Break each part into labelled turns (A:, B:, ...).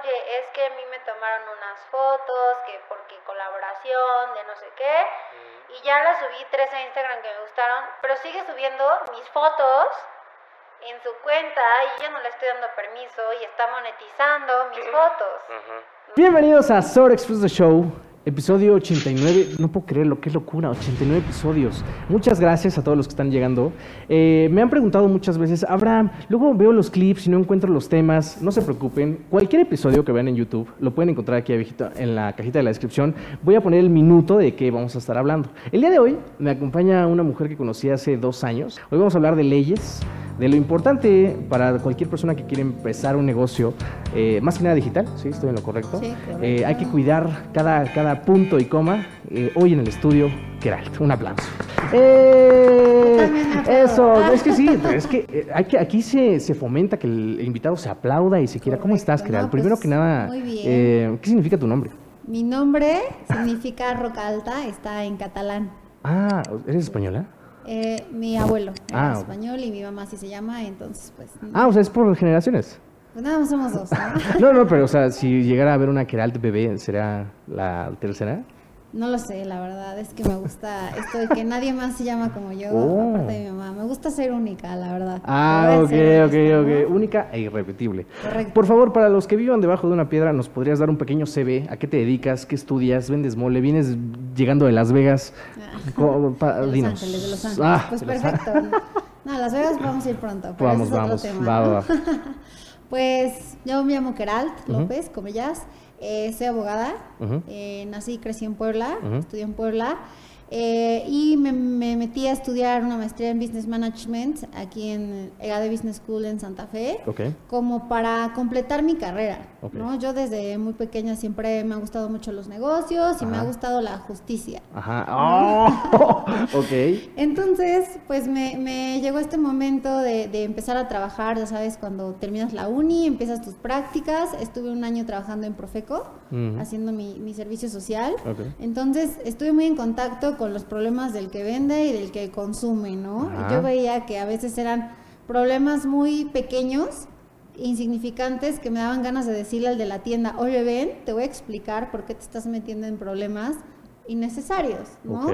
A: oye, es que a mí me tomaron unas fotos, que porque colaboración, de no sé qué, y ya las subí tres a Instagram que me gustaron, pero sigue subiendo mis fotos en su cuenta y yo no le estoy dando permiso y está monetizando mis fotos.
B: Bienvenidos a Sor Express The Show, episodio 89. No puedo creerlo, qué locura, 89 episodios. Muchas gracias a todos los que están llegando. Eh, me han preguntado muchas veces, Abraham, luego veo los clips y no encuentro los temas. No se preocupen, cualquier episodio que vean en YouTube lo pueden encontrar aquí abajito en la cajita de la descripción. Voy a poner el minuto de qué vamos a estar hablando. El día de hoy me acompaña una mujer que conocí hace dos años. Hoy vamos a hablar de leyes de lo importante para cualquier persona que quiere empezar un negocio, eh, más que nada digital, ¿sí? Estoy en lo correcto.
A: Sí, correcto.
B: Eh, hay que cuidar cada, cada punto y coma. Eh, hoy en el estudio, Geralt, un aplauso. ¡Eh! Eso, es que sí, es que, eh, hay que aquí se, se fomenta que el invitado se aplauda y se quiera. ¿Cómo estás, Geralt?
A: no,
B: Primero
A: pues,
B: que nada,
A: muy bien.
B: eh, ¿qué significa tu nombre?
A: Mi nombre significa roca alta, está en catalán.
B: Ah, ¿eres española?
A: Eh, mi abuelo era
B: Ah,
A: español y mi mamá así se llama, entonces pues,
B: Ah, o sea, es por generaciones.
A: pues nada somos dos. ¿no?
B: No, no, pero o sea, si llegara a haber una Geralt bebé, ¿será la tercera?
A: No lo sé, la verdad es que me gusta esto de que nadie más se llama como yo,
B: Oh.
A: aparte de mi mamá. Me gusta ser única, la verdad.
B: Ah, ok, ok, ok.
A: ¿no?
B: Única e irrepetible.
A: Correcto.
B: Por favor, para los que vivan debajo de una piedra, ¿nos podrías dar un pequeño CV? ¿A qué te dedicas? ¿Qué estudias? ¿Vendes mole? ¿Vienes llegando de Las Vegas?
A: Ah. De Los. Ángeles, de Los Ángeles.
B: Ah,
A: pues perfecto. No, a Las Vegas vamos a ir pronto. Pero
B: Vamos,
A: ese es
B: vamos.
A: Otro tema,
B: Va,
A: ¿no?
B: va.
A: Pues yo me llamo Keralt. López, comillas. Eh, soy abogada. Eh, nací y crecí en Puebla. Estudié en Puebla. Eh, y me, me metí a estudiar una maestría en Business Management aquí en EGADE Business School en Santa Fe
B: Ok.
A: como para completar mi carrera,
B: Ok.
A: ¿no? Yo desde muy pequeña siempre me han gustado mucho los negocios y me ha
B: Ajá.
A: gustado la justicia.
B: Ajá. Oh, ok.
A: Entonces, pues me, me llegó este momento de, de empezar a trabajar, ya sabes, cuando terminas la uni, empiezas tus prácticas. Estuve un año trabajando en Profeco,
B: Ujú.
A: haciendo mi, mi servicio social. Entonces, estuve muy en contacto con los problemas del que vende y del que consume, ¿no?
B: Ajá.
A: Yo veía que a veces eran problemas muy pequeños, insignificantes, que me daban ganas de decirle al de la tienda, oye, ven, te voy a explicar por qué te estás metiendo en problemas innecesarios, ¿no?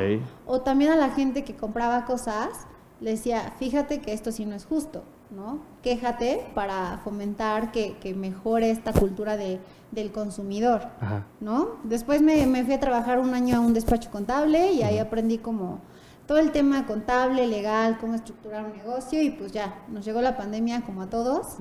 A: O también a la gente que compraba cosas, le decía, fíjate que esto sí no es justo, ¿no? Quéjate para fomentar que, que mejore esta cultura de, del consumidor,
B: Ajá.
A: ¿no? Después me, me fui a trabajar un año a un despacho contable y ahí aprendí como todo el tema contable, legal, cómo estructurar un negocio y pues ya, nos llegó la pandemia como a todos.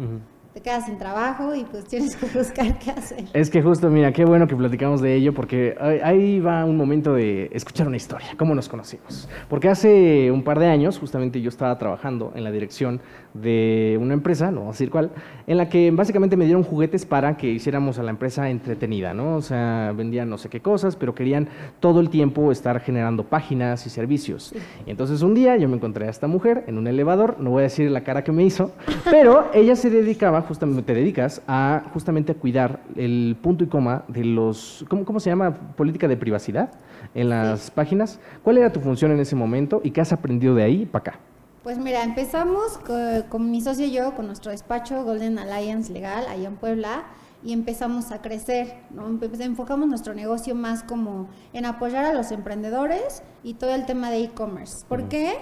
A: Te quedas sin trabajo y pues tienes que buscar qué hacer.
B: Es que justo, mira, qué bueno que platicamos de ello, porque ahí- va un momento de escuchar una historia, cómo nos conocimos. Porque hace un par de años, justamente yo estaba trabajando en la dirección de una empresa, no voy a decir cuál, en la que básicamente me dieron juguetes para que hiciéramos a la empresa entretenida, ¿no? O sea, vendían no sé qué cosas, pero querían todo el tiempo estar generando páginas y servicios. Y entonces un día yo me encontré a esta mujer en un elevador, no voy a decir la cara que me hizo, pero ella se dedicaba, justamente, te dedicas a justamente a cuidar el punto y coma de los, ¿cómo, cómo se llama? Política de privacidad en las páginas. ¿Cuál era tu función en ese momento y qué has aprendido de ahí para acá?
A: Pues mira, empezamos co- con, mi socio y yo con nuestro despacho Golden Alliance Legal allá en Puebla y empezamos a crecer, ¿no? Empe- enfocamos nuestro negocio más como en apoyar a los emprendedores y todo el tema de e-commerce. ¿Por qué?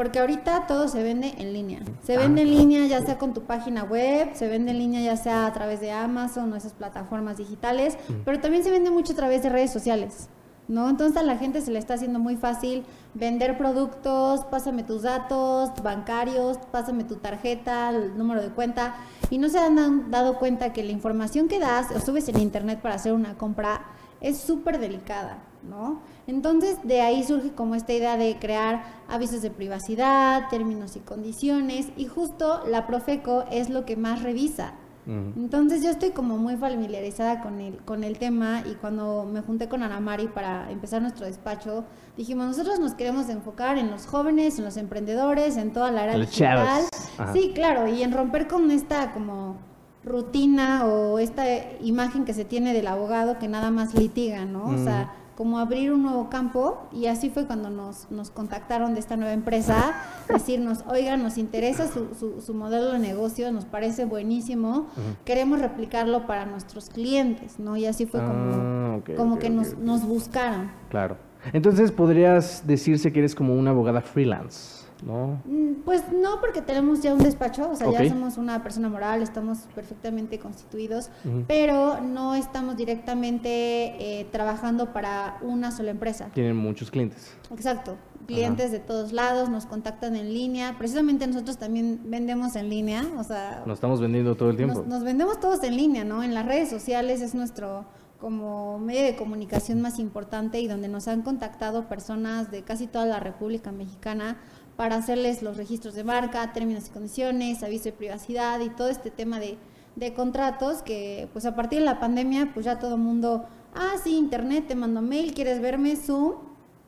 A: Porque ahorita todo se vende en línea. Se vende en línea ya sea con tu página web, se vende en línea ya sea a través de Amazon o esas plataformas digitales, pero también se vende mucho a través de redes sociales. ¿no? Entonces a la gente se le está haciendo muy fácil vender productos, pásame tus datos bancarios, pásame tu tarjeta, el número de cuenta, y no se han dado cuenta que la información que das o subes en internet para hacer una compra es súper delicada, ¿no? Entonces de ahí surge como esta idea de crear avisos de privacidad, términos y condiciones, y justo la Profeco es lo que más revisa. Entonces yo estoy como muy familiarizada con el, con el tema y cuando me junté con Ana Mari para empezar nuestro despacho, dijimos, nosotros nos queremos enfocar en los jóvenes, en los emprendedores, en toda la era
B: Los
A: digital. Sí, claro, y en romper con esta como rutina o esta imagen que se tiene del abogado que nada más litiga, ¿no? O sea, como abrir un nuevo campo y así fue cuando nos, nos contactaron de esta nueva empresa, decirnos, oiga, nos interesa su, su, modelo de negocio, nos parece buenísimo, queremos replicarlo para nuestros clientes, ¿no? Y así fue como, ah, como que Nos, nos buscaron.
B: Claro. Entonces podrías decirse que eres como una abogada freelance. ¿No?
A: Mm, pues no, porque tenemos ya un despacho, o sea, ya somos una persona moral, estamos perfectamente constituidos, pero no estamos directamente eh, trabajando para una sola empresa.
B: Tienen muchos clientes.
A: Exacto, clientes de todos lados, nos contactan en línea, precisamente nosotros también vendemos en línea, o sea...
B: Nos estamos vendiendo todo el tiempo.
A: nos vendemos todos en línea, ¿no? En las redes sociales es nuestro como medio de comunicación más importante y donde nos han contactado personas de casi toda la República Mexicana para hacerles los registros de marca, términos y condiciones, aviso de privacidad y todo este tema de, de contratos que pues a partir de la pandemia pues ya todo el mundo, ah sí, internet, te mando mail, quieres verme, Zoom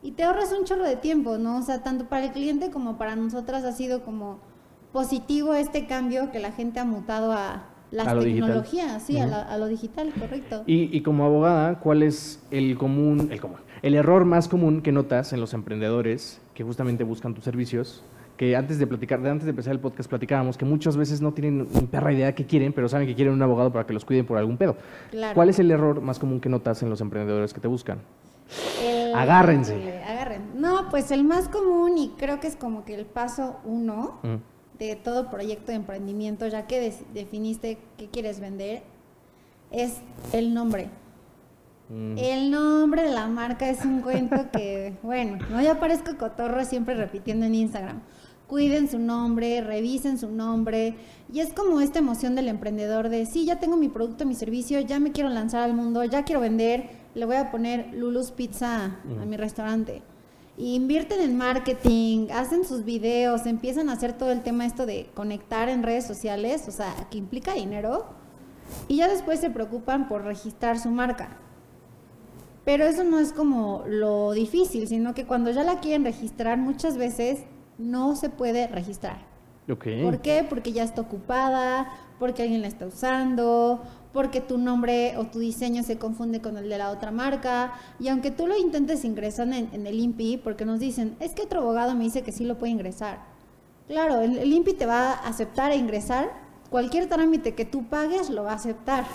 A: y te ahorras un chorro de tiempo, ¿no? O sea, tanto para el cliente como para nosotras ha sido como positivo este cambio que la gente ha mutado a, las tecnologías, sí, a, lo digital, correcto.
B: Y, y, como abogada, ¿cuál es el común, el común, el error más común que notas en los emprendedores que justamente buscan tus servicios? Que antes de platicar, de antes de empezar el podcast platicábamos que muchas veces no tienen ni perra idea de qué quieren, pero saben que quieren un abogado para que los cuiden por algún pedo. ¿Cuál es el error más común que notas en los emprendedores que te buscan? Agárrense.
A: Agarren. No, pues el más común y creo que es como que el paso uno de todo proyecto de emprendimiento, ya que definiste qué quieres vender, es el nombre. Mm. El nombre de la marca es un cuento que, bueno, no ya parezco cotorro siempre repitiendo en Instagram. Cuiden su nombre, revisen su nombre. Y es como esta emoción del emprendedor de, sí, ya tengo mi producto, mi servicio, ya me quiero lanzar al mundo, ya quiero vender, le voy a poner Lulu's Pizza a mm. mi restaurante invierten en marketing, hacen sus videos, empiezan a hacer todo el tema esto de conectar en redes sociales, o sea, que implica dinero, y ya después se preocupan por registrar su marca. Pero eso no es como lo difícil, sino que cuando ya la quieren registrar, muchas veces no se puede registrar. ¿Por qué? Porque ya está ocupada, porque alguien la está usando, porque tu nombre o tu diseño se confunde con el de la otra marca. Y aunque tú lo intentes ingresar en, el INPI, porque nos dicen, es que otro abogado me dice que sí lo puede ingresar. Claro, el, el INPI te va a aceptar e ingresar. Cualquier trámite que tú pagues lo va a aceptar.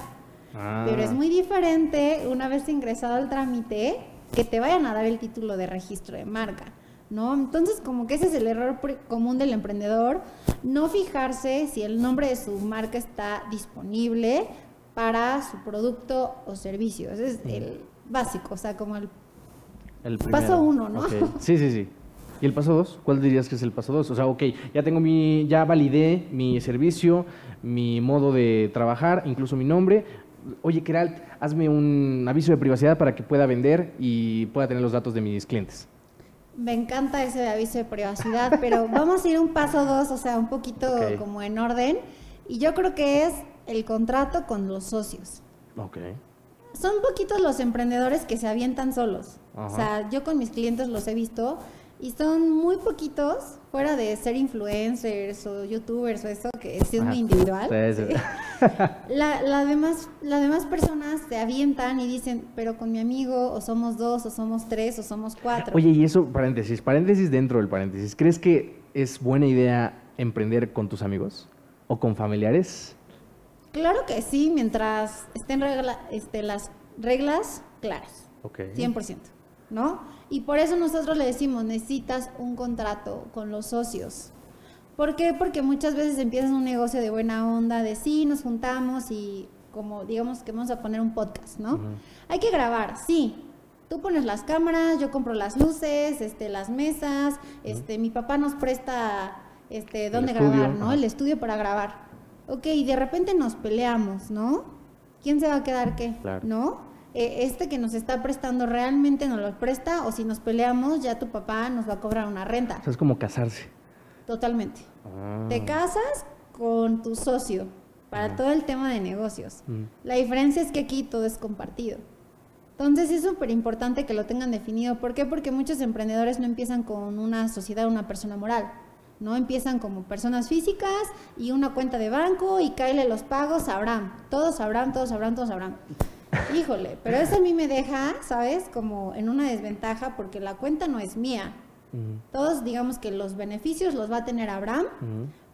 A: Ah. Pero es muy diferente una vez ingresado el trámite que te vayan a dar el título de registro de marca. ¿no? Entonces, como que ese es el error común del emprendedor, no fijarse si el nombre de su marca está disponible, para su producto o servicio. Ese es el básico, o sea, como el, paso uno, ¿no?
B: Sí, sí, sí. ¿Y el paso dos? ¿Cuál dirías que es el paso dos? O sea, ok, ya tengo mi, ya validé mi servicio, mi modo de trabajar, incluso mi nombre. Oye, Keralt, hazme un aviso de privacidad para que pueda vender y pueda tener los datos de mis clientes.
A: Me encanta ese aviso de privacidad, pero vamos a ir un paso dos, o sea, un poquito como en orden. Y yo creo que es el contrato con los socios.
B: Ok.
A: Son poquitos los emprendedores que se avientan solos. O sea, yo con mis clientes los he visto y son muy poquitos, fuera de ser influencers o youtubers o eso, que es muy individual. la, la demás, las demás personas se avientan y dicen, pero con mi amigo, o somos dos, o somos tres, o somos cuatro.
B: Oye, y eso, paréntesis, paréntesis dentro del paréntesis, ¿crees que es buena idea emprender con tus amigos o con familiares?
A: Claro que sí, mientras estén regla, este, las reglas claras.
B: Ok.
A: 100%, ¿no? Y por eso nosotros le decimos, necesitas un contrato con los socios. ¿Por qué? Porque muchas veces empiezas un negocio de buena onda, de sí, nos juntamos y como digamos que vamos a poner un podcast, ¿no? Hay que grabar, sí. Tú pones las cámaras, yo compro las luces, este, las mesas, este, mi papá nos presta este, dónde grabar, ¿no? El estudio para grabar ok, y de repente nos peleamos, ¿no? ¿Quién se va a quedar qué? ¿No? Eh, este que nos está prestando realmente nos lo presta o si nos peleamos ya tu papá nos va a cobrar una renta.
B: es como casarse.
A: Totalmente. Ah. Te casas con tu socio para todo el tema de negocios. Mm. La diferencia es que aquí todo es compartido. Entonces es súper importante que lo tengan definido. ¿Por qué? Porque muchos emprendedores no empiezan con una sociedad, una persona moral. ¿no? Empiezan como personas físicas y una cuenta de banco y caerle los pagos sabrán, todos sabrán, todos sabrán, todos sabrán. Híjole, pero eso a mí me deja, ¿sabes? Como en una desventaja porque la cuenta no es mía. Todos digamos que los beneficios los va a tener Abraham,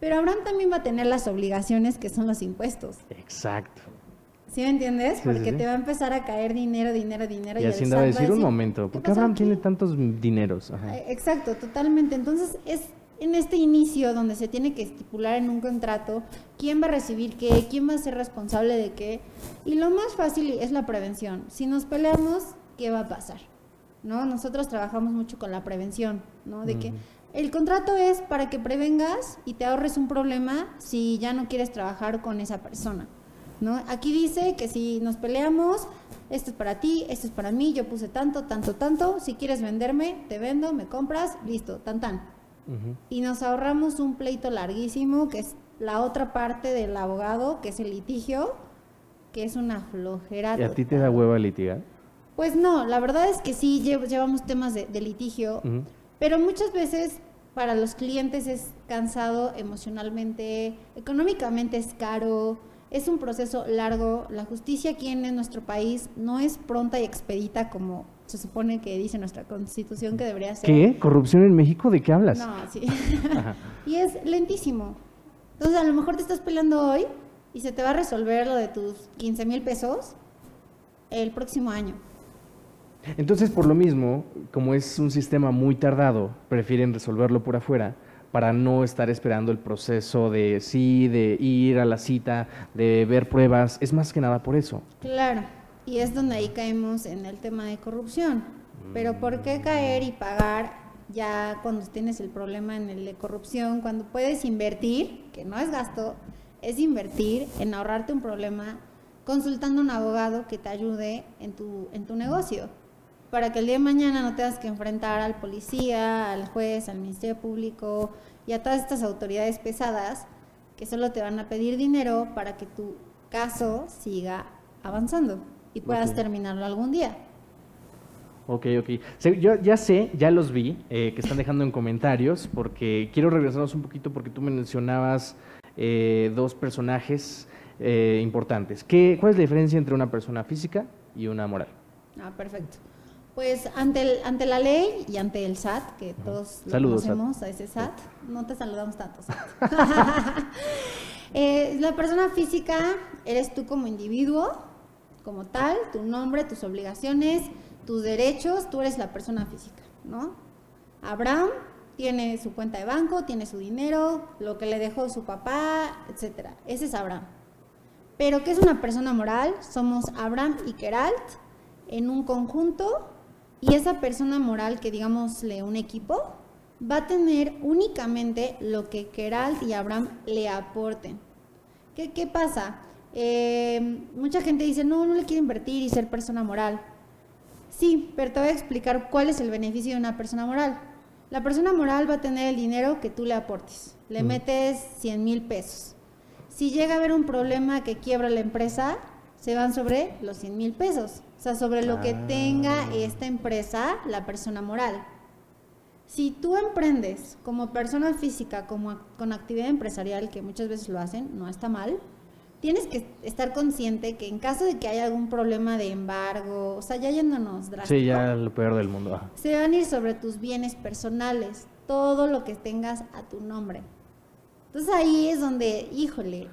A: pero Abraham también va a tener las obligaciones que son los impuestos.
B: Exacto.
A: ¿Sí me entiendes?
B: Sí,
A: Porque
B: sí,
A: te va a empezar a caer dinero, dinero, dinero.
B: Y Hacienda va a decir un momento, ¿por qué Abraham
A: aquí?"
B: tiene tantos dineros? Ajá.
A: Eh, Exacto, totalmente. Entonces es en este inicio donde se tiene que estipular en un contrato quién va a recibir qué, quién va a ser responsable de qué. Y lo más fácil es la prevención. Si nos peleamos, ¿qué va a pasar? ¿No? Nosotros trabajamos mucho con la prevención, ¿no? De que el contrato es para que prevengas y te ahorres un problema si ya no quieres trabajar con esa persona. ¿no? Aquí dice que si nos peleamos, esto es para ti, esto es para mí, yo puse tanto, tanto, tanto, si quieres venderme, te vendo, me compras, listo, tan tan. Y nos ahorramos un pleito larguísimo, que es la otra parte del abogado, que es el litigio, que es una flojera.
B: ¿Y a ti te da hueva litigar?
A: Pues no, la verdad es que sí lle- llevamos temas de, de litigio, pero muchas veces para los clientes es cansado emocionalmente, económicamente es caro, es un proceso largo. La justicia aquí en nuestro país no es pronta y expedita como se supone que dice nuestra constitución que debería ser.
B: ¿Qué? ¿Corrupción en México? ¿De qué hablas?
A: No, sí. Y es lentísimo. Entonces a lo mejor te estás peleando hoy y se te va a resolver lo de tus 15 mil pesos el próximo año.
B: Entonces, por lo mismo, como es un sistema muy tardado, prefieren resolverlo por afuera para no estar esperando el proceso de sí, de ir a la cita, de ver pruebas. Es más que nada por eso.
A: Claro, y es donde ahí caemos en el tema de corrupción. Pero ¿por qué caer y pagar ya cuando tienes el problema en el de corrupción, cuando puedes invertir, que no es gasto, es invertir en ahorrarte un problema consultando a un abogado que te ayude en tu, en tu negocio? Para que el día de mañana no tengas que enfrentar al policía, al juez, al Ministerio Público y a todas estas autoridades pesadas que solo te van a pedir dinero para que tu caso siga avanzando y puedas terminarlo algún día.
B: Ok, ok. Yo ya sé, ya los vi, eh, que están dejando en comentarios, porque quiero regresarnos un poquito porque tú mencionabas eh, dos personajes eh, importantes. ¿Qué, ¿Cuál es la diferencia entre una persona física y una moral?
A: Ah, perfecto. Pues ante, el, ante la ley y ante el SAT, que todos lo
B: Saludos, SAT.
A: conocemos a ese SAT, no te saludamos tanto, SAT. Eh, la persona física eres tú como individuo, como tal, tu nombre, tus obligaciones, tus derechos, tú eres la persona física, ¿no? Abraham tiene su cuenta de banco, tiene su dinero, lo que le dejó su papá, etcétera. Ese es Abraham. Pero ¿qué es una persona moral? Somos Abraham y Keralt en un conjunto y esa persona moral que digamosle un equipo va a tener únicamente lo que Keralt y Abraham le aporten. ¿Qué, qué pasa? Eh, mucha gente dice, no, no le quiero invertir y ser persona moral. Sí, pero te voy a explicar cuál es el beneficio de una persona moral. La persona moral va a tener el dinero que tú le aportes. Le
B: Mm.
A: metes 100 mil pesos. Si llega a haber un problema que quiebra la empresa, se van sobre los 100 mil pesos. O sea, sobre lo que
B: Ah.
A: tenga esta empresa, la persona moral. Si tú emprendes como persona física, como con actividad empresarial, que muchas veces lo hacen, no está mal, tienes que estar consciente que en caso de que haya algún problema de embargo, o sea, ya yéndonos drástico,
B: Sí, ya lo peor del mundo. ajá.
A: se van a ir sobre tus bienes personales, todo lo que tengas a tu nombre. Entonces ahí es donde, híjole,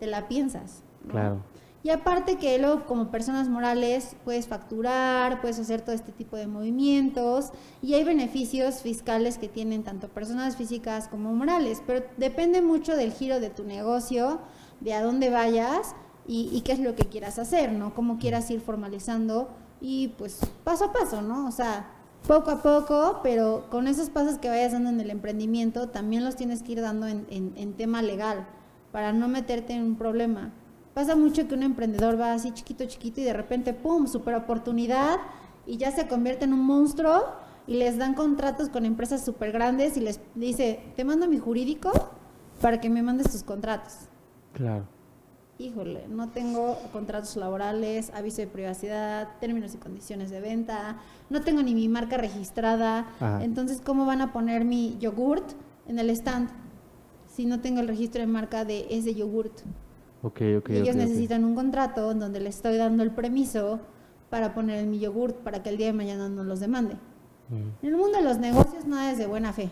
A: te la piensas. ¿no?
B: Claro.
A: Y aparte que luego como personas morales puedes facturar, puedes hacer todo este tipo de movimientos y hay beneficios fiscales que tienen tanto personas físicas como morales, pero depende mucho del giro de tu negocio, de a dónde vayas y, qué es lo que quieras hacer, ¿no? Cómo quieras ir formalizando y pues paso a paso, ¿no? O sea, poco a poco, pero con esos pasos que vayas dando en el emprendimiento también los tienes que ir dando en, en- en tema legal para no meterte en un problema. Pasa mucho que un emprendedor va así chiquito, chiquito y de repente, ¡pum!, super oportunidad y ya se convierte en un monstruo y les dan contratos con empresas súper grandes y les dice, te mando mi jurídico para que me mandes tus contratos.
B: Claro.
A: Híjole, no tengo contratos laborales, aviso de privacidad, términos y condiciones de venta, no tengo ni mi marca registrada,
B: Ajá.
A: entonces ¿cómo van a poner mi yogurt en el stand si no tengo el registro de marca de ese yogurt?
B: Ok, ok.
A: y ellos necesitan un contrato donde les estoy dando el permiso para poner en mi yogurt para que el día de mañana no los demande.
B: Mm.
A: En el mundo de los negocios nada es de buena fe.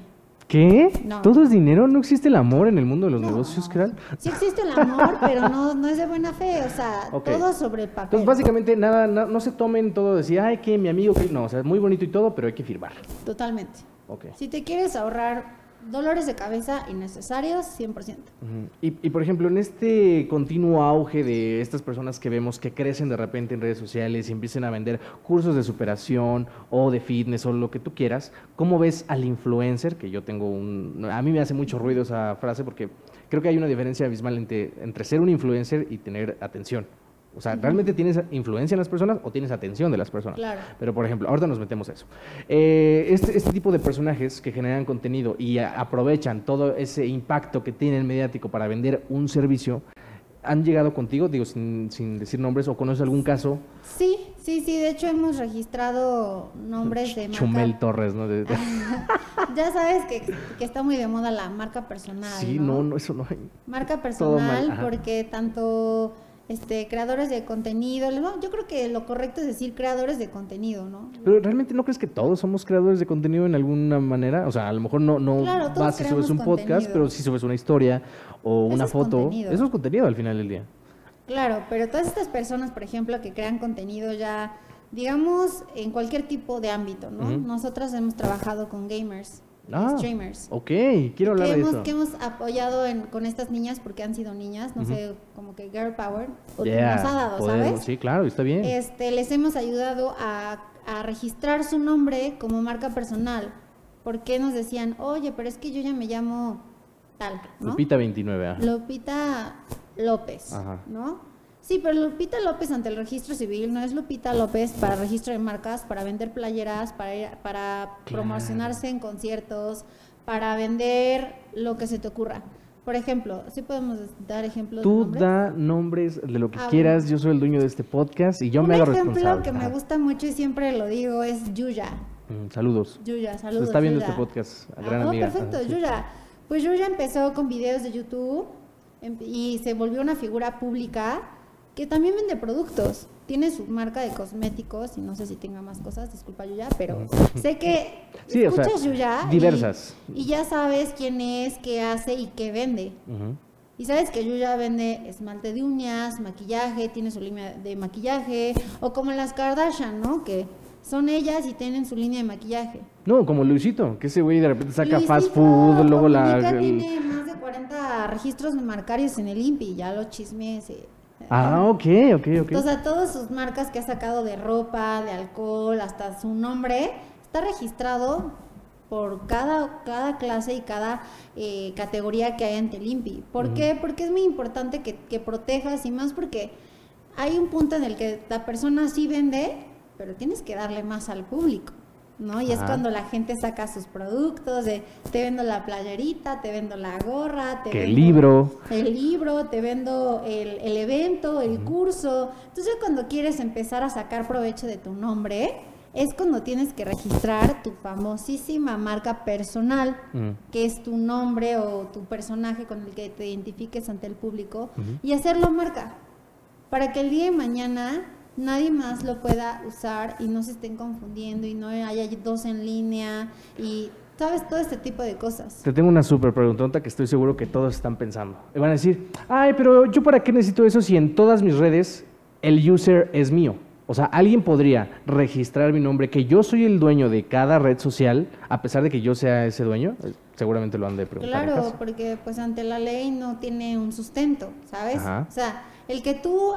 B: ¿Qué?
A: No.
B: ¿Todo es dinero? ¿No existe el amor en el mundo de los
A: No.
B: negocios, Kral?
A: Sí existe el amor, pero no, no es de buena fe, o sea, todo sobre el papel.
B: Entonces, básicamente, nada, na- no se tomen todo de decir, ay, que mi amigo, que no, o sea, es muy bonito y todo, pero hay que firmar.
A: Totalmente.
B: Ok.
A: Si te quieres ahorrar dolores de cabeza innecesarios, 100%.
B: Ujú. Y, y, por ejemplo, en este continuo auge de estas personas que vemos que crecen de repente en redes sociales y empiezan a vender cursos de superación o de fitness o lo que tú quieras, ¿cómo ves al influencer? Que yo tengo un... A mí me hace mucho ruido esa frase porque creo que hay una diferencia abismal entre, entre ser un influencer y tener atención. O sea, ¿realmente tienes influencia en las personas o tienes atención de las personas?
A: Claro.
B: Pero, por ejemplo, ahorita nos metemos a eso. Eh, este, este tipo de personajes que generan contenido y a- aprovechan todo ese impacto que tienen mediático para vender un servicio, ¿han llegado contigo, digo, sin, sin decir nombres, o conoces algún caso?
A: Sí, sí, sí, de hecho hemos registrado nombres de marca.
B: Chumel Torres, ¿no? De- de-
A: Ya sabes que, que está muy de moda la marca personal.
B: sí, no, no, eso no hay.
A: Marca personal porque tanto este creadores de contenido, no, yo creo que lo correcto es decir creadores de contenido, ¿no?
B: Pero ¿realmente no crees que todos somos creadores de contenido en alguna manera? O sea, a lo mejor no, no
A: Claro,
B: vas y subes un podcast, pero si subes una historia o
A: Eso
B: una
A: es
B: foto.
A: contenido.
B: Eso es contenido al final del día.
A: Claro, pero todas estas personas, por ejemplo, que crean contenido ya, digamos, en cualquier tipo de ámbito, ¿no? Nosotras hemos trabajado con gamers,
B: Ah,
A: streamers.
B: Ok, quiero hablar
A: que
B: de
A: hemos,
B: eso.
A: que hemos apoyado en- con estas niñas porque han sido niñas, no sé, como que girl power, o
B: Yeah,
A: nos ha dado,
B: poder-
A: ¿sabes?
B: Sí, claro, está bien.
A: Este, les hemos ayudado a, a registrar su nombre como marca personal. Porque nos decían, oye, pero es que yo ya me llamo tal, ¿no?
B: Lupita 29, ajá.
A: Lupita López,
B: Ajá.
A: ¿no? Sí, pero Lupita López ante el registro civil no es Lupita López para registro de marcas, para vender playeras, para, ir- para
B: Claro.
A: promocionarse en conciertos, para vender lo que se te ocurra. Por ejemplo, ¿sí podemos dar ejemplos
B: Tú da nombres de lo que
A: Ah,
B: quieras,
A: bueno.
B: yo soy el dueño de este podcast y yo
A: Un
B: me hago
A: ejemplo
B: responsable.
A: que me gusta mucho y siempre lo digo es Yuya.
B: Mm, saludos.
A: Yuya,
B: Se
A: saludos.
B: está viendo
A: Yuya.
B: este podcast,
A: Ah,
B: gran
A: oh,
B: amiga.
A: perfecto,
B: Ajá.
A: Yuya. Pues Yuya empezó con videos de YouTube em- y se volvió una figura pública que también vende productos. Tiene su marca de cosméticos y no sé si tenga más cosas, disculpa Yuya, pero sé que
B: Sí, o sea,
A: escuchas Yuya y-
B: diversas.
A: Y, ya sabes quién es, qué hace y qué vende. Y sabes que Yuya vende esmalte de uñas, maquillaje, tiene su línea de maquillaje, o como las Kardashian, ¿no? Que son ellas y tienen su línea de maquillaje.
B: No, como Luisito, que ese güey de repente saca
A: Luisito
B: fast food, luego la... El-
A: tiene más de 40 registros marcarios en el INPI, ya lo chismes.
B: Ah, ok, ok, ok.
A: Entonces, a todas sus marcas que ha sacado de ropa, de alcohol, hasta su nombre, está registrado por cada, cada clase y cada eh, categoría que hay ante el INPI. ¿Por qué? Porque es muy importante que, que protejas y más porque hay un punto en el que la persona sí vende, pero tienes que darle más al público. ¿No? Y es cuando la gente saca sus productos de te vendo la playerita, te vendo la gorra, te
B: Que el
A: vendo
B: libro.
A: el libro, te vendo el, el evento, el curso. Entonces cuando quieres empezar a sacar provecho de tu nombre, es cuando tienes que registrar tu famosísima marca personal,
B: Mm.
A: que es tu nombre o tu personaje con el que te identifiques ante el público, y hacerlo marca, para que el día de mañana nadie más lo pueda usar y no se estén confundiendo y no haya dos en línea y, ¿sabes? Todo este tipo de cosas.
B: Te tengo una súper preguntota que estoy seguro que todos están pensando. Y van a decir, ay, pero yo para qué necesito eso si en todas mis redes el user es mío. O sea, alguien podría registrar mi nombre, que yo soy el dueño de cada red social, a pesar de que yo sea ese dueño. Eh, Seguramente lo han de preguntar.
A: Claro, porque pues ante la ley no tiene un sustento, ¿sabes?
B: Ajá.
A: O sea, el que tú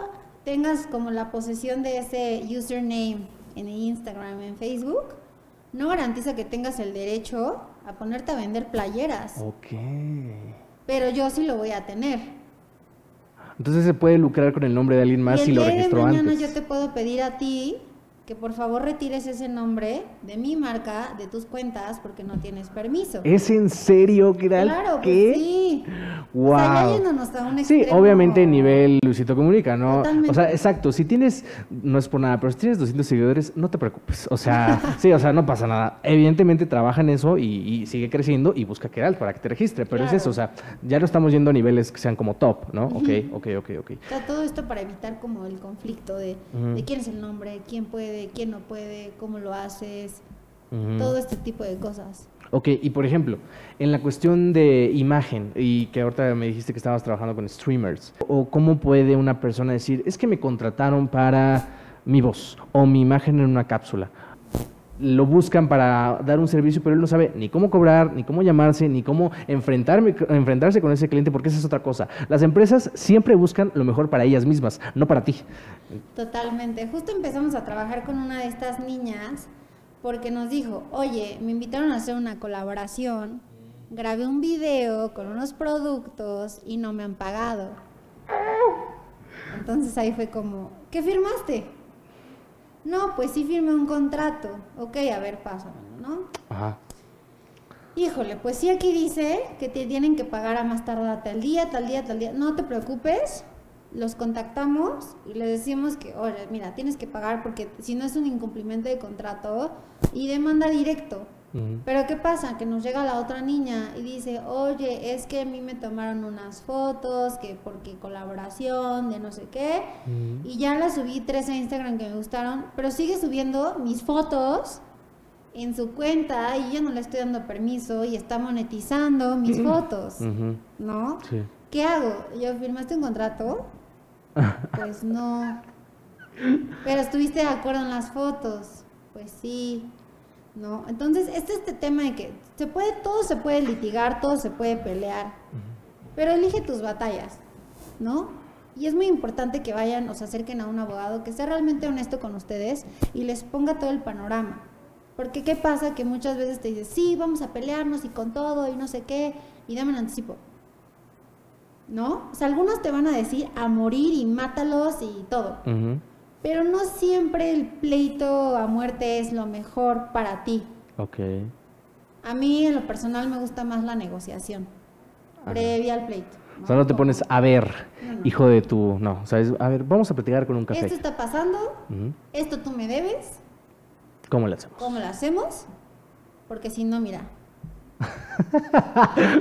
A: tengas como la posesión de ese username en Instagram, en Facebook, no garantiza que tengas el derecho a ponerte a vender playeras,
B: Ok.
A: pero yo sí lo voy a tener.
B: Entonces se puede lucrar con el nombre de alguien más
A: y
B: si lo
A: día de
B: registró
A: mañana
B: antes.
A: yo te puedo pedir a ti que por favor retires ese nombre de mi marca, de tus cuentas, porque no tienes permiso.
B: ¿Es en serio, Kiral?
A: Claro, pues sí.
B: Wow.
A: O sea, yéndonos a un
B: Sí,
A: extremo-
B: obviamente nivel Luisito Comunica, ¿no?
A: Totalmente.
B: O sea, exacto, si tienes, no es por nada, pero si tienes 200 seguidores, no te preocupes. O sea, sí, o sea, no pasa nada. Evidentemente trabaja en eso y, y sigue creciendo y busca Keral para que te registre, pero es eso, o sea, ya no estamos yendo a niveles que sean como top, ¿no? Ok, ok, ok, ok.
A: O sea, todo esto para evitar como el conflicto de, de quién es el nombre, quién puede, quién no puede, cómo lo haces, todo este tipo de cosas.
B: Ok, y por ejemplo, en la cuestión de imagen, y que ahorita me dijiste que estabas trabajando con streamers, o cómo puede una persona decir, es que me contrataron para mi voz o mi imagen en una cápsula. Lo buscan para dar un servicio, pero él no sabe ni cómo cobrar, ni cómo llamarse, ni cómo enfrentarme, enfrentarse con ese cliente, porque esa es otra cosa. Las empresas siempre buscan lo mejor para ellas mismas, no para ti.
A: Totalmente. Justo empezamos a trabajar con una de estas niñas porque nos dijo, oye, me invitaron a hacer una colaboración, grabé un video con unos productos y no me han pagado. Entonces ahí fue como, ¿qué firmaste? No, pues sí firmé un contrato. Ok, a ver, pásamelo, ¿no?
B: Ajá.
A: Híjole, pues sí aquí dice que te tienen que pagar a más tardar tal día, tal día, tal día. No te preocupes, los contactamos y les decimos que, oye, mira, tienes que pagar porque si no es un incumplimiento de contrato y demanda directo. Pero ¿qué pasa? Que nos llega la otra niña y dice, oye, es que a mí me tomaron unas fotos, que porque colaboración, de no sé qué, y ya las subí tres a Instagram que me gustaron, pero sigue subiendo mis fotos en su cuenta y yo no le estoy dando permiso y está monetizando mis fotos. ¿no?
B: Sí.
A: ¿Qué hago? ¿Yo firmaste un contrato? Pues no. Pero estuviste de acuerdo en las fotos. Pues sí. ¿No? Entonces, este es este tema de que se puede, todo se puede litigar, todo se puede pelear. Pero elige tus batallas, ¿no? Y es muy importante que vayan o se acerquen a un abogado que sea realmente honesto con ustedes y les ponga todo el panorama. Porque ¿qué pasa? Que muchas veces te dice, sí, vamos a pelearnos y con todo y no sé qué, y dame un anticipo. ¿No? O sea, algunos te van a decir a morir y mátalos y todo. Pero no siempre el pleito a muerte es lo mejor para ti.
B: Ok.
A: A mí en lo personal me gusta más la negociación
B: Ajá.
A: previa al pleito.
B: O sea, no te pones a ver,
A: No, no.
B: hijo de tu. No, o sea, es, a ver, vamos a platicar con un café.
A: Esto está pasando, esto tú me debes,
B: ¿Cómo le hacemos?
A: ¿cómo lo hacemos? Porque si no, mira.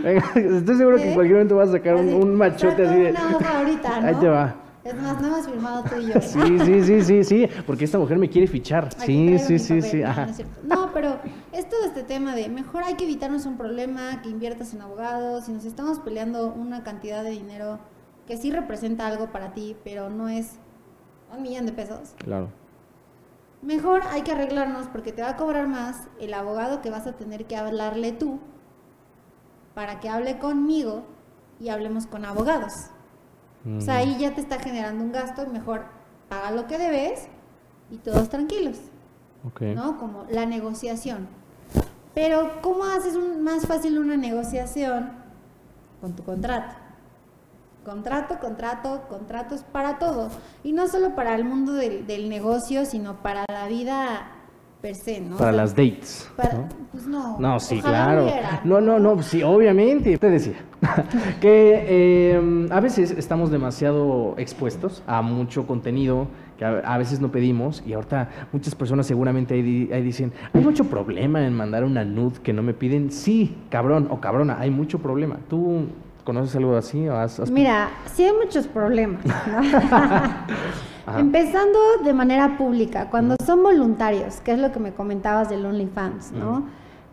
B: Venga, Estoy seguro que en
A: ¿Eh?
B: cualquier momento vas a sacar un,
A: así,
B: un machote así de.
A: una hoja ahorita,
B: Ahí te va.
A: Es más, no hemos firmado tú y yo.
B: Sí, sí, sí, sí, sí, porque esta mujer me quiere fichar.
A: Aquí
B: Sí, sí, sí,
A: papel.
B: sí.
A: No. No, pero es todo este tema de mejor hay que evitarnos un problema, que inviertas en abogados, si nos estamos peleando una cantidad de dinero que sí representa algo para ti, pero no es un millón de pesos.
B: Claro.
A: Mejor hay que arreglarnos porque te va a cobrar más el abogado que vas a tener que hablarle tú para que hable conmigo y hablemos con abogados. O sea, ahí ya te está generando un gasto, mejor paga lo que debes y todos tranquilos.
B: Ok.
A: ¿no? Como la negociación. Pero, ¿cómo haces un- más fácil una negociación con tu contrato? Contrato, contrato, contratos para todo. Y no solo para el mundo del, del negocio, sino para la vida per se, ¿no?
B: Para
A: O sea,
B: las dates.
A: para-
B: ¿no?
A: Pues no.
B: No, sí, claro.
A: hubiera.
B: No, no, no, sí, obviamente. Te decía que eh, a veces estamos demasiado expuestos a mucho contenido que a, veces no pedimos y ahorita muchas personas seguramente ahí, ahí dicen, hay mucho problema en mandar una nude que no me piden. Sí, cabrón o cabrona, hay mucho problema. ¿Tú conoces algo así? o has- has-
A: Mira, sí hay muchos problemas. ¿no? Empezando de manera pública, cuando son voluntarios, que es lo que me comentabas del OnlyFans, ¿no?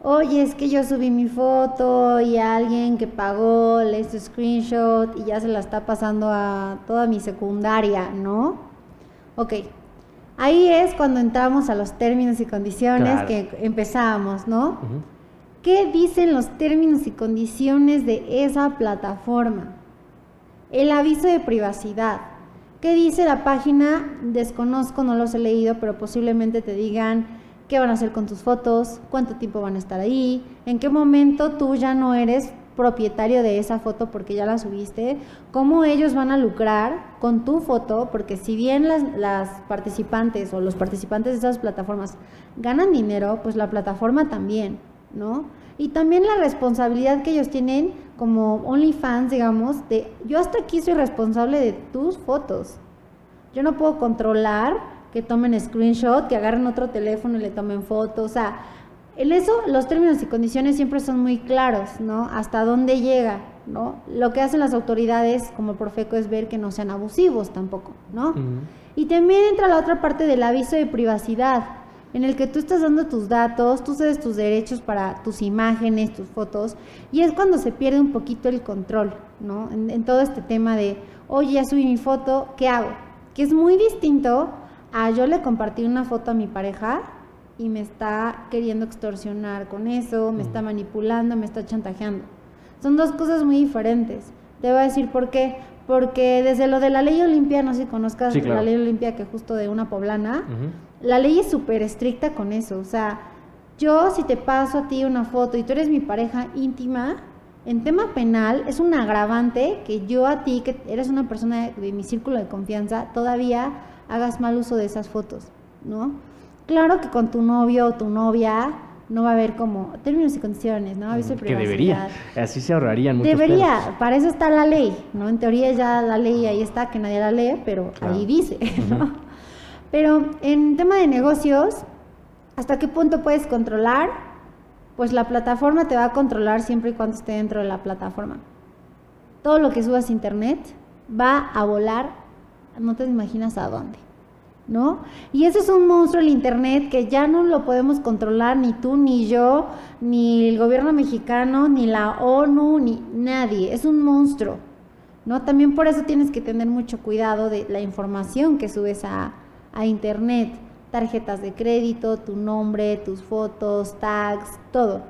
A: Oye, es que yo subí mi foto y alguien que pagó le hizo screenshot y ya se la está pasando a toda mi secundaria, ¿no? Ok. Ahí es cuando entramos a los términos y condiciones
B: Claro.
A: que empezamos, ¿no? ¿Qué dicen los términos y condiciones de esa plataforma? El aviso de privacidad. ¿Qué dice la página? Desconozco, no los he leído, pero posiblemente te digan qué van a hacer con tus fotos, cuánto tiempo van a estar ahí, en qué momento tú ya no eres propietario de esa foto porque ya la subiste, cómo ellos van a lucrar con tu foto, porque si bien las, las participantes o los participantes de esas plataformas ganan dinero, pues la plataforma también, ¿no? Y también la responsabilidad que ellos tienen como OnlyFans, digamos, de yo hasta aquí soy responsable de tus fotos. Yo no puedo controlar que tomen screenshot, que agarren otro teléfono y le tomen fotos, o sea, en eso los términos y condiciones siempre son muy claros, ¿no? Hasta dónde llega, ¿no? Lo que hacen las autoridades como Profeco es ver que no sean abusivos tampoco, ¿no? Y también entra la otra parte del aviso de privacidad, en el que tú estás dando tus datos, tú cedes tus derechos para tus imágenes, tus fotos, y es cuando se pierde un poquito el control, ¿no? En, en todo este tema de, oye, ya subí mi foto, ¿qué hago? Que es muy distinto a yo le compartí una foto a mi pareja y me está queriendo extorsionar con eso, me está manipulando, me está chantajeando. Son dos cosas muy diferentes. Te voy a decir por qué. Porque desde lo de la ley Olimpia, no sé si conozcas la ley Olimpia que justo de una poblana, la ley es súper estricta con eso. O sea, yo si te paso a ti una foto y tú eres mi pareja íntima, en tema penal es un agravante que yo a ti, que eres una persona de mi círculo de confianza, todavía hagas mal uso de esas fotos, ¿no? Claro que con tu novio o tu novia no va a haber como términos y condiciones, ¿no?
B: Aviso que debería, así se ahorrarían muchos
A: Debería, para eso está la ley, ¿no? En teoría ya la ley ahí está, que nadie la lee, pero ahí dice, ¿no? Pero en tema de negocios, ¿hasta qué punto puedes controlar? Pues la plataforma te va a controlar siempre y cuando esté dentro de la plataforma. Todo lo que subas a internet va a volar, no te imaginas a dónde. ¿No? Y ese es un monstruo el Internet que ya no lo podemos controlar ni tú, ni yo, ni el gobierno mexicano, ni la ONU, ni nadie. Es un monstruo, ¿no? También por eso tienes que tener mucho cuidado de la información que subes a, a Internet. Tarjetas de crédito, tu nombre, tus fotos, tags, todo.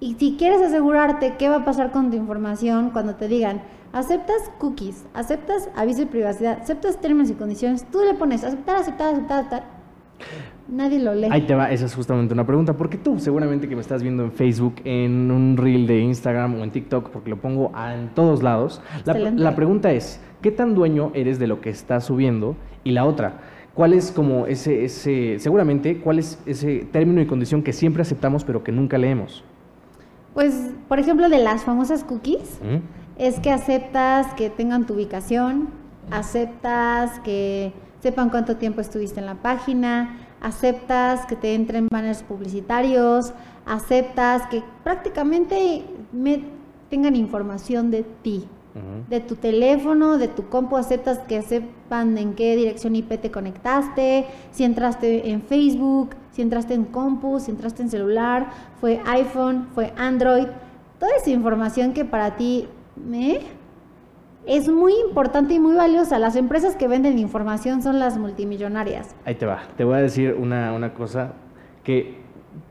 A: Y si quieres asegurarte qué va a pasar con tu información cuando te digan, aceptas cookies, aceptas aviso de privacidad, aceptas términos y condiciones, tú le pones aceptar, aceptar, aceptar, aceptar. Nadie lo lee.
B: Ahí te va, esa es justamente una pregunta. Porque tú, seguramente que me estás viendo en Facebook, en un reel de Instagram o en TikTok, porque lo pongo en todos lados. La, la, pregunta es, ¿qué tan dueño eres de lo que estás subiendo? Y la otra, ¿cuál es como ese, ese, seguramente, cuál es ese término y condición que siempre aceptamos pero que nunca leemos?
A: Pues, por ejemplo, de las famosas cookies es que aceptas que tengan tu ubicación, aceptas que sepan cuánto tiempo estuviste en la página, aceptas que te entren banners publicitarios, aceptas que prácticamente me tengan información de ti, de tu teléfono, de tu compu, aceptas que sepan en qué dirección IP te conectaste, si entraste en Facebook, si entraste en compu, si entraste en celular, fue iPhone, fue Android, toda esa información que para ti ¿Eh? Es muy importante y muy valiosa. Las empresas que venden información son las multimillonarias.
B: Ahí te va. Te voy a decir una, una cosa que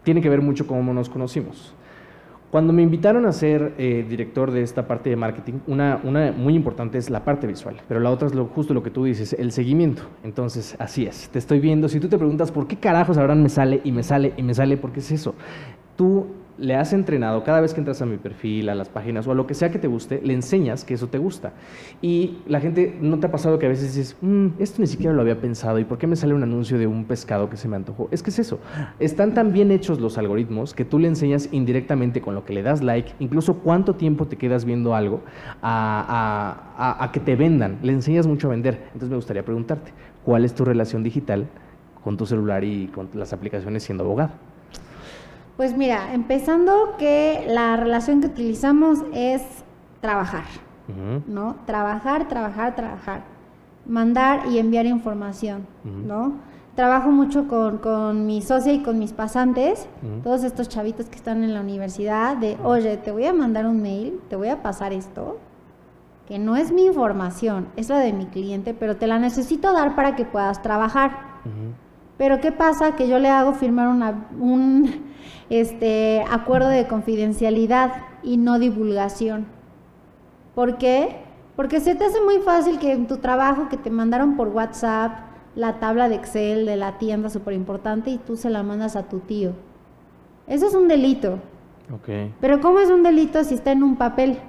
B: tiene que ver mucho con cómo nos conocimos. Cuando me invitaron a ser eh, director de esta parte de marketing, una, una, muy importante es la parte visual, pero la otra es lo, justo lo que tú dices, el seguimiento. Entonces, así es, te estoy viendo. Si tú te preguntas por qué carajos ahora me sale y me sale y me sale, ¿por qué es eso? Tú le has entrenado cada vez que entras a mi perfil, a las páginas o a lo que sea que te guste, le enseñas que eso te gusta. Y la gente, ¿no te ha pasado que a veces dices, mm, esto ni siquiera lo había pensado y por qué me sale un anuncio de un pescado que se me antojó? Es que es eso. Están tan bien hechos los algoritmos que tú le enseñas indirectamente con lo que le das like, incluso cuánto tiempo te quedas viendo algo, a, a que te vendan. Le enseñas mucho a vender. Entonces me gustaría preguntarte, ¿cuál es tu relación digital con tu celular y con las aplicaciones siendo abogado?
A: Pues mira, empezando que la relación que utilizamos es trabajar, ¿no? Trabajar, trabajar, trabajar. Mandar y enviar información, ¿no? Trabajo mucho con, con, mi socia y con mis pasantes, todos estos chavitos que están en la universidad, de, oye, te voy a mandar un mail, te voy a pasar esto, que no es mi información, es la de mi cliente, pero te la necesito dar para que puedas trabajar. Pero ¿qué pasa? Que yo le hago firmar una, un, este acuerdo de confidencialidad y no divulgación. ¿Por qué? Porque se te hace muy fácil que en tu trabajo que te mandaron por WhatsApp la tabla de Excel de la tienda súper importante y tú se la mandas a tu tío. Eso es un delito.
B: Ok.
A: Pero ¿cómo es un delito si está en un papel?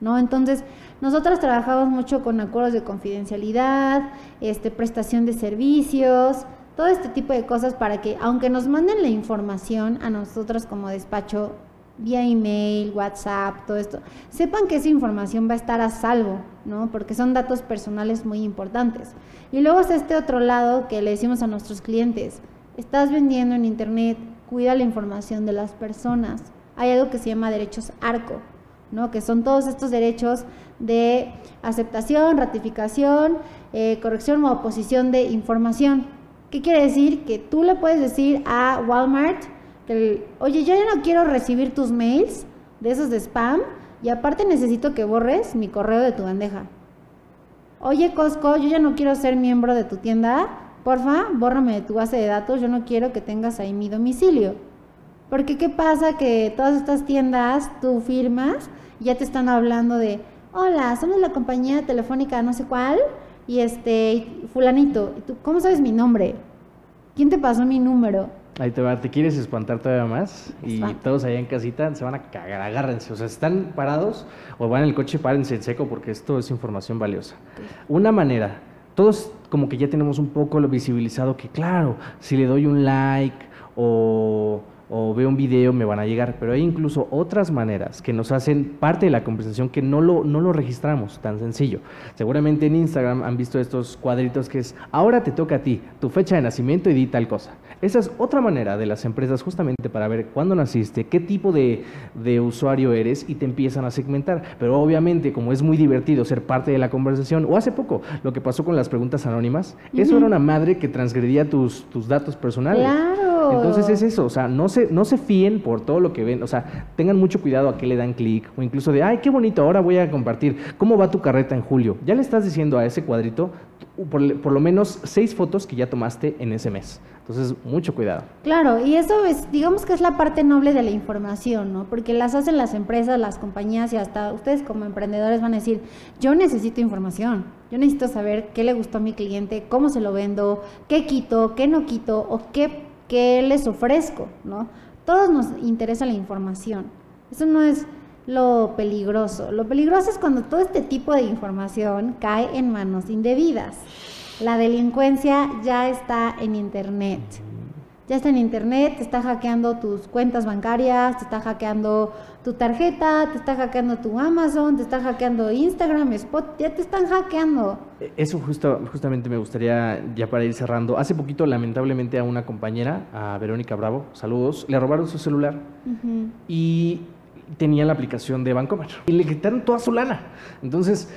A: ¿No? Entonces, nosotros trabajamos mucho con acuerdos de confidencialidad, este, prestación de servicios, todo este tipo de cosas para que, aunque nos manden la información a nosotros como despacho, vía email, WhatsApp, todo esto, sepan que esa información va a estar a salvo, ¿no? Porque son datos personales muy importantes. Y luego está este otro lado que le decimos a nuestros clientes, estás vendiendo en Internet, cuida la información de las personas. Hay algo que se llama derechos ARCO, ¿no? Que son todos estos derechos de aceptación, ratificación, eh, corrección o oposición de información. ¿Qué quiere decir? Que tú le puedes decir a Walmart, que, oye, yo ya no quiero recibir tus mails de esos de spam y aparte necesito que borres mi correo de tu bandeja. Oye, Costco, yo ya no quiero ser miembro de tu tienda, porfa, bórrame de tu base de datos, yo no quiero que tengas ahí mi domicilio. Porque qué pasa que todas estas tiendas, tú firmas, ya te están hablando de, hola, somos la compañía telefónica no sé cuál, y este, fulanito, ¿tú, ¿cómo sabes mi nombre? ¿Quién te pasó mi número?
B: Ahí te va, te quieres espantar todavía más y todos allá en casita se van a cagar, agárrense. O sea, están parados o van en el coche, párense en seco porque esto es información valiosa. Una manera, todos como que ya tenemos un poco lo visibilizado que claro, si le doy un like o, o veo un video me van a llegar, pero hay incluso otras maneras que nos hacen parte de la conversación que no lo, no lo registramos tan sencillo. Seguramente en Instagram han visto estos cuadritos que es, ahora te toca a ti, tu fecha de nacimiento y di tal cosa. Esa es otra manera de las empresas justamente para ver cuándo naciste, qué tipo de, de usuario eres y te empiezan a segmentar. Pero obviamente como es muy divertido ser parte de la conversación, o hace poco lo que pasó con las preguntas anónimas, eso era una madre que transgredía tus, tus datos personales.
A: Claro.
B: Entonces es eso, o sea, no se, no se fíen por todo lo que ven, o sea, tengan mucho cuidado a qué le dan clic, o incluso de, ay, qué bonito, ahora voy a compartir, ¿cómo va tu carreta en julio? Ya le estás diciendo a ese cuadrito por, por lo menos seis fotos que ya tomaste en ese mes. Entonces, mucho cuidado.
A: Claro, y eso es, digamos que es la parte noble de la información, ¿no? Porque las hacen las empresas, las compañías y hasta ustedes como emprendedores van a decir, yo necesito información, yo necesito saber qué le gustó a mi cliente, cómo se lo vendo, qué quito, qué no quito o qué, qué les ofrezco, ¿no? Todos nos interesa la información. Eso no es lo peligroso. Lo peligroso es cuando todo este tipo de información cae en manos indebidas. La delincuencia ya está en Internet. Ya está en Internet, te está hackeando tus cuentas bancarias, te está hackeando tu tarjeta, te está hackeando tu Amazon, te está hackeando Instagram, Spot, ya te están hackeando.
B: E- Eso justo, justamente me gustaría, ya para ir cerrando, hace poquito lamentablemente a una compañera, a Verónica Bravo, saludos, le robaron su celular y tenía la aplicación de Bancomer y le quitaron toda su lana. Entonces,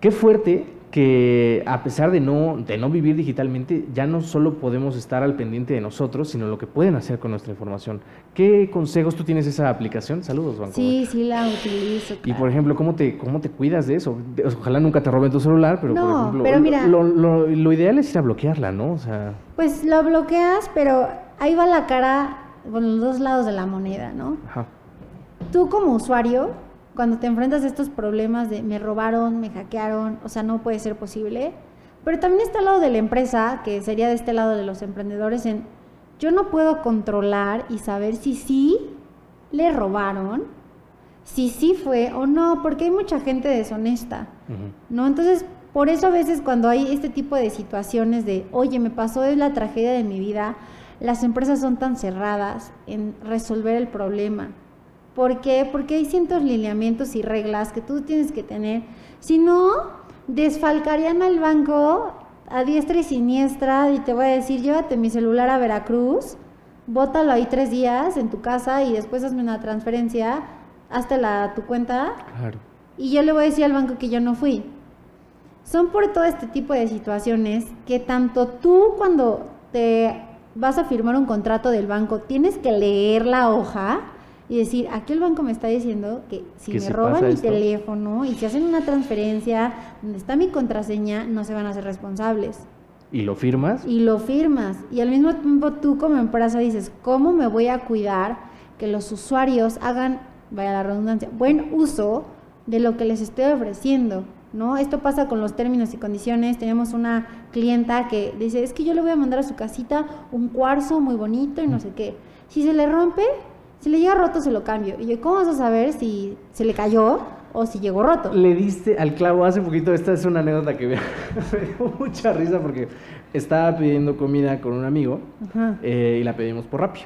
B: qué fuerte que a pesar de no, de no vivir digitalmente, ya no solo podemos estar al pendiente de nosotros, sino lo que pueden hacer con nuestra información. ¿Qué consejos tú tienes esa aplicación? Saludos, Bancomer.
A: Sí, sí la utilizo.
B: Y por ejemplo, ¿cómo te, ¿cómo te cuidas de eso? De- Ojalá nunca te roben tu celular, pero por
A: No,
B: ejemplo,
A: pero mira-
B: lo, lo- lo ideal es ir a bloquearla, ¿no? O sea,
A: Pues lo bloqueas, pero ahí va la cara, bueno, los dos lados de la moneda, ¿no?
B: ajá.
A: Tú como usuario, cuando te enfrentas a estos problemas de me robaron, me hackearon, o sea, no puede ser posible. Pero también está el lado de la empresa, que sería de este lado de los emprendedores, en yo no puedo controlar y saber si sí le robaron, si sí fue o no, porque hay mucha gente deshonesta. ¿no? Entonces, por eso a veces cuando hay este tipo de situaciones de, oye, me pasó es la tragedia de mi vida, las empresas son tan cerradas en resolver el problema. ¿Por qué? Porque hay ciertos lineamientos y reglas que tú tienes que tener. Si no, desfalcarían al banco a diestra y siniestra y te voy a decir, llévate mi celular a Veracruz, bótalo ahí tres días en tu casa y después hazme una transferencia, hazte la tu cuenta
B: Claro.
A: y yo le voy a decir al banco que yo no fui. Son por todo este tipo de situaciones que tanto tú cuando te vas a firmar un contrato del banco tienes que leer la hoja y decir, aquí el banco me está diciendo que si me
B: si
A: roban mi
B: esto.
A: teléfono y si hacen una transferencia donde está mi contraseña, no se van a hacer responsables
B: ¿Y lo firmas?
A: y lo firmas. Y al mismo tiempo tú como empresa dices, ¿cómo me voy a cuidar que los usuarios hagan, vaya la redundancia, buen uso de lo que les estoy ofreciendo? ¿No? Esto pasa con los términos y condiciones. Tenemos una clienta que dice, es que yo le voy a mandar a su casita un cuarzo muy bonito y no sé qué. Si se le rompe, Si le llega roto, se lo cambio. Y yo, ¿cómo vas a saber si se le cayó o si llegó roto?
B: Le diste al clavo hace poquito, esta es una anécdota que me, dio mucha risa porque estaba pidiendo comida con un amigo eh, y la pedimos por Rappi.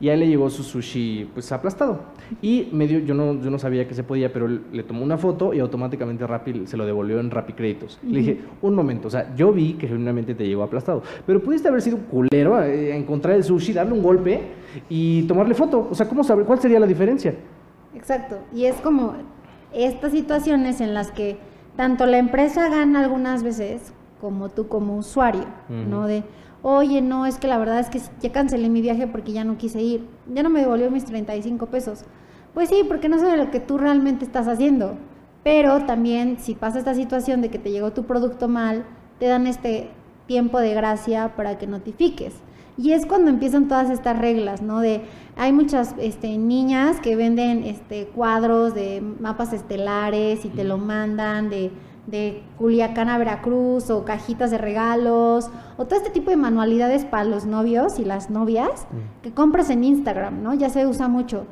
B: Y a él le llegó su sushi pues aplastado. Y me dio, yo no, yo no sabía que se podía, pero él- le tomó una foto y automáticamente Rappi se lo devolvió en Rappi Créditos. Le dije, un momento, o sea, yo vi que genuinamente te llegó aplastado, pero pudiste haber sido un culero, eh, encontrar el sushi, darle un golpe y tomarle foto. O sea, ¿cómo saber cuál sería la diferencia?
A: Exacto. Y es como estas situaciones en las que tanto la empresa gana algunas veces como tú como usuario, ¿no? De, oye, no, es que la verdad es que ya cancelé mi viaje porque ya no quise ir. Ya no me devolvió mis 35 pesos. Pues sí, porque no sabe lo que tú realmente estás haciendo. Pero también si pasa esta situación de que te llegó tu producto mal, te dan este tiempo de gracia para que notifiques. Y es cuando empiezan todas estas reglas, ¿no? De hay muchas este, niñas que venden este, cuadros de mapas estelares y te lo mandan de, de Culiacán a Veracruz o cajitas de regalos o todo este tipo de manualidades para los novios y las novias que compras en Instagram, ¿no? Ya se usa mucho.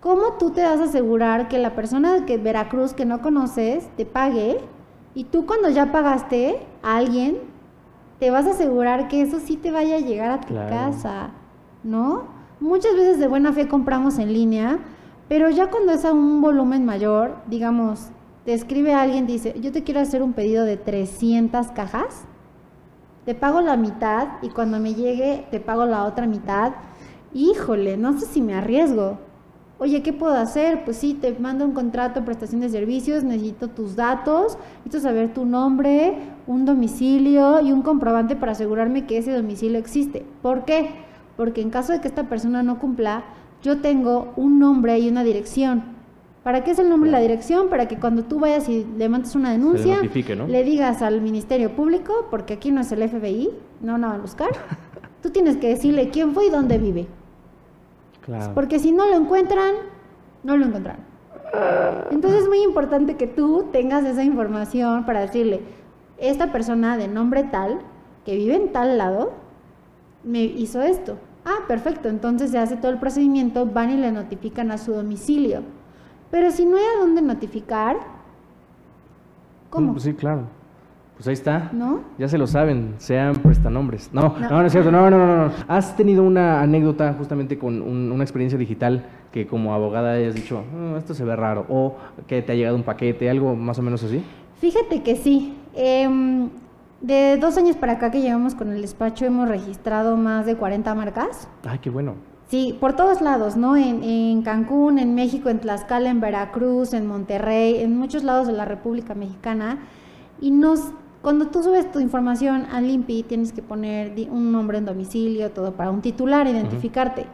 A: ¿Cómo tú te vas a asegurar que la persona que Veracruz que no conoces te pague y tú cuando ya pagaste a alguien te vas a asegurar que eso sí te vaya a llegar a tu
B: Claro.
A: casa, ¿no? Muchas veces de buena fe compramos en línea, pero ya cuando es a un volumen mayor, digamos, te escribe alguien, dice, yo te quiero hacer un pedido de 300 cajas, te pago la mitad y cuando me llegue te pago la otra mitad. Híjole, no sé si me arriesgo. Oye, ¿qué puedo hacer? Pues sí, te mando un contrato prestación de servicios, necesito tus datos, necesito saber tu nombre, un domicilio y un comprobante para asegurarme que ese domicilio existe. ¿Por qué? Porque en caso de que esta persona no cumpla, yo tengo un nombre y una dirección. ¿Para qué es el nombre y la dirección? Para que cuando tú vayas y levantes una denuncia,
B: notifique, ¿no?
A: le digas al Ministerio Público, porque aquí no es el FBI, no van a buscar, tú tienes que decirle quién fue y dónde vive.
B: Claro.
A: Porque si no lo encuentran, no lo encontraron. Entonces es muy importante que tú tengas esa información para decirle, esta persona de nombre tal, que vive en tal lado, me hizo esto. Ah, perfecto, entonces se hace todo el procedimiento, van y le notifican a su domicilio. Pero si no hay a dónde notificar, ¿cómo?
B: Mm, Sí, claro. Pues ahí está.
A: ¿No?
B: Ya se lo saben, sean prestanombres. No,
A: No.
B: no, no, es cierto. No, no, no, no. ¿Has tenido una anécdota justamente con un- una experiencia digital que como abogada hayas dicho, "Mm, esto se ve raro? O que te ha llegado un paquete, algo más o menos así.
A: Fíjate que sí. Em, de dos años para acá que llevamos con el despacho hemos registrado más de 40 marcas.
B: Ay, qué bueno.
A: Sí, por todos lados, ¿no? En, en Cancún, en México, en Tlaxcala, en Veracruz, en Monterrey, en muchos lados de la República Mexicana. Y nos, cuando tú subes tu información al INPI, tienes que poner un nombre en domicilio, todo para un titular, identificarte.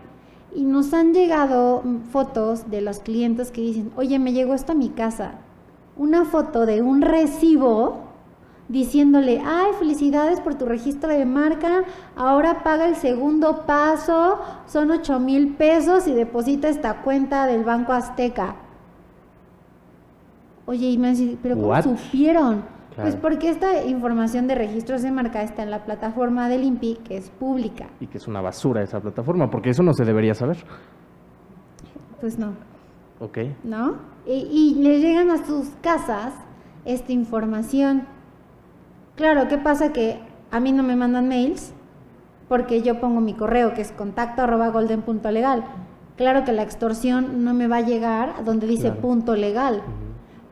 A: Y nos han llegado fotos de los clientes que dicen, oye, me llegó esto a mi casa. Una foto de un recibo diciéndole, ay, felicidades por tu registro de marca, ahora paga el segundo paso, son 8 mil pesos y deposita esta cuenta del Banco Azteca. Oye, y me dice, pero ¿cómo
B: What?
A: supieron? Pues porque esta información de registros de marca está en la plataforma del INPI, que es pública.
B: Y que es una basura esa plataforma, porque eso no se debería saber.
A: Pues no.
B: Ok.
A: ¿no? Y, y le llegan a sus casas esta información. Claro, ¿qué pasa? Que a mí no me mandan mails porque yo pongo mi correo que es contacto arroba golden punto legal. Claro que la extorsión no me va a llegar a donde dice
B: Claro.
A: punto legal.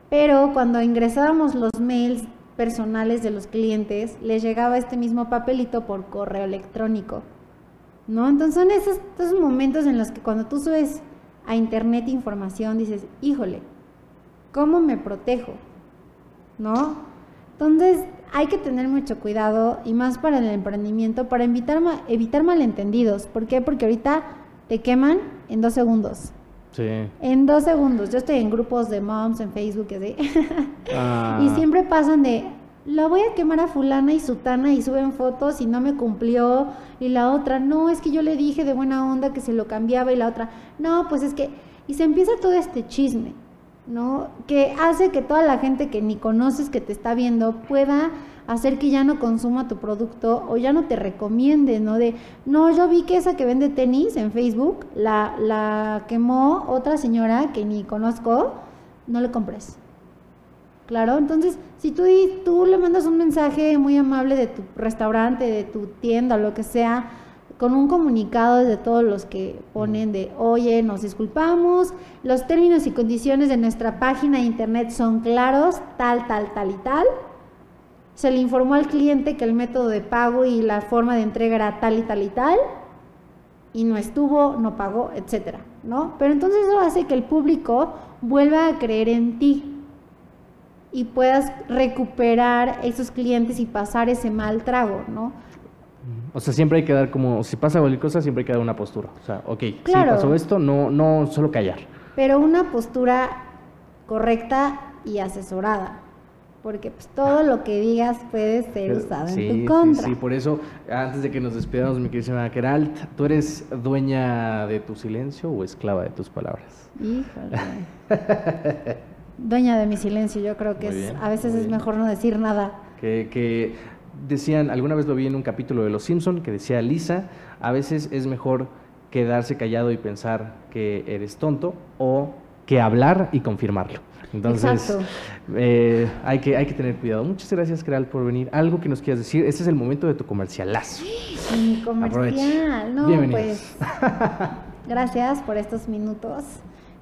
A: Pero cuando ingresábamos los mails personales de los clientes, les llegaba este mismo papelito por correo electrónico. ¿No? Entonces son esos, esos momentos en los que cuando tú subes a internet información dices, híjole, ¿cómo me protejo? ¿No? Entonces hay que tener mucho cuidado y más para el emprendimiento, para evitar, evitar malentendidos. ¿Por qué? Porque ahorita te queman en dos segundos.
B: Sí.
A: En dos segundos. Yo estoy en grupos de moms en Facebook y así.
B: Ah,
A: Y siempre pasan de, la voy a quemar a fulana y sutana y suben fotos y no me cumplió. Y la otra, no, es que yo le dije de buena onda que se lo cambiaba y la otra, no, pues es que... Y se empieza todo este chisme, ¿no? Que hace que toda la gente que ni conoces que te está viendo pueda hacer que ya no consuma tu producto o ya no te recomiende, ¿no? De, no, yo vi que esa que vende tenis en Facebook la, la quemó otra señora que ni conozco, no le compres. Claro, entonces si tú, tú le mandas un mensaje muy amable de tu restaurante, de tu tienda, lo que sea, con un comunicado de todos los que ponen de, oye, nos disculpamos, los términos y condiciones de nuestra página de internet son claros, tal, tal, tal y tal. Se le informó al cliente que el método de pago y la forma de entrega era tal y tal y tal, y no estuvo, no pagó, etcétera, ¿no? Pero entonces eso hace que el público vuelva a creer en ti y puedas recuperar esos clientes y pasar ese mal trago, ¿no?
B: O sea, siempre hay que dar como, si pasa cualquier cosa, siempre hay que dar una postura. O sea, ok, si pasó esto, no, no solo callar.
A: Pero una postura correcta y asesorada. Porque pues, todo lo que digas puede ser usado en tu contra.
B: Sí, sí, por eso, antes de que nos despidamos, mi querida Keralt, ¿tú eres dueña de tu silencio o esclava de tus palabras?
A: Híjole. dueña de mi silencio, yo creo que a veces es mejor no decir nada.
B: Que, que decían, alguna vez lo vi en un capítulo de Los Simpson que decía Lisa, a veces es mejor quedarse callado y pensar que eres tonto o que hablar y confirmarlo. Entonces, eh, hay, que, hay que tener cuidado. Muchas gracias, Creal, por venir. Algo que nos quieras decir. Este es el momento de tu comercialazo.
A: Mi comercial, no, pues. gracias por estos minutos.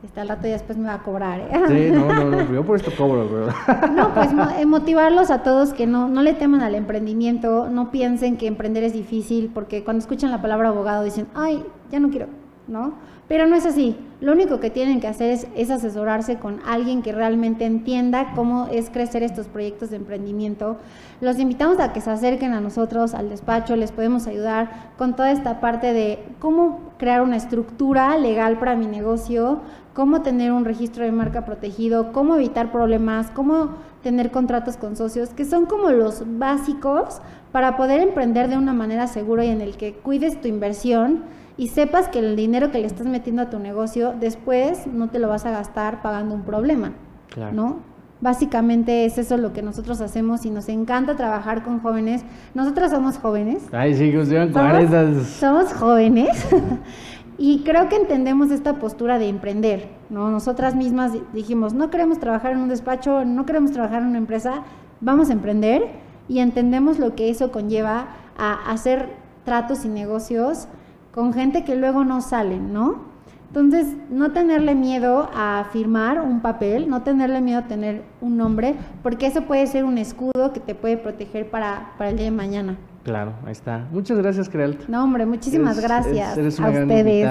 A: Está al rato y después me va a cobrar. ¿eh?
B: Sí, no, no, no, yo por esto cobro, bro.
A: No, pues eh, motivarlos a todos que no, no le teman al emprendimiento, no piensen que emprender es difícil, porque cuando escuchan la palabra abogado dicen, ay, ya no quiero, ¿no? Pero no es así. Lo único que tienen que hacer es, asesorarse con alguien que realmente entienda cómo es crecer estos proyectos de emprendimiento. Los invitamos a que se acerquen a nosotros, al despacho, les podemos ayudar con toda esta parte de cómo crear una estructura legal para mi negocio, cómo tener un registro de marca protegido, cómo evitar problemas, cómo tener contratos con socios, que son como los básicos para poder emprender de una manera segura y en el que cuides tu inversión y sepas que el dinero que le estás metiendo a tu negocio después no te lo vas a gastar pagando un problema, ¿no? Básicamente es eso lo que nosotros hacemos y nos encanta trabajar con jóvenes. Nosotros somos jóvenes.
B: Ay, sí, que
A: somos, somos jóvenes y creo que entendemos esta postura de emprender, ¿no? Nosotras mismas dijimos, no queremos trabajar en un despacho, no queremos trabajar en una empresa, vamos a emprender y entendemos lo que eso conlleva a hacer tratos y negocios con gente que luego no salen, ¿no? Entonces, no tenerle miedo a firmar un papel, no tenerle miedo a tener un nombre, porque eso puede ser un escudo que te puede proteger para, para el día de mañana.
B: Claro, ahí está. Muchas gracias, Crealt.
A: No, hombre, muchísimas gracias a ustedes.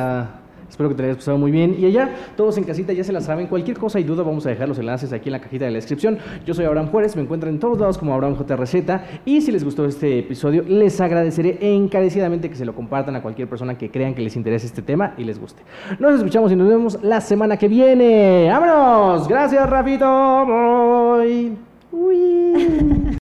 B: Espero que te hayas pasado muy bien. Y allá, todos en casita ya se la saben. Cualquier cosa y duda, vamos a dejar los enlaces aquí en la cajita de la descripción. Yo soy Abraham Juárez, me encuentran en todos lados como Abraham JRZ. Y si les gustó este episodio, les agradeceré encarecidamente que se lo compartan a cualquier persona que crean que les interese este tema y les guste. Nos escuchamos y nos vemos la semana que viene. ¡Vámonos! Gracias, Rafito. Uy.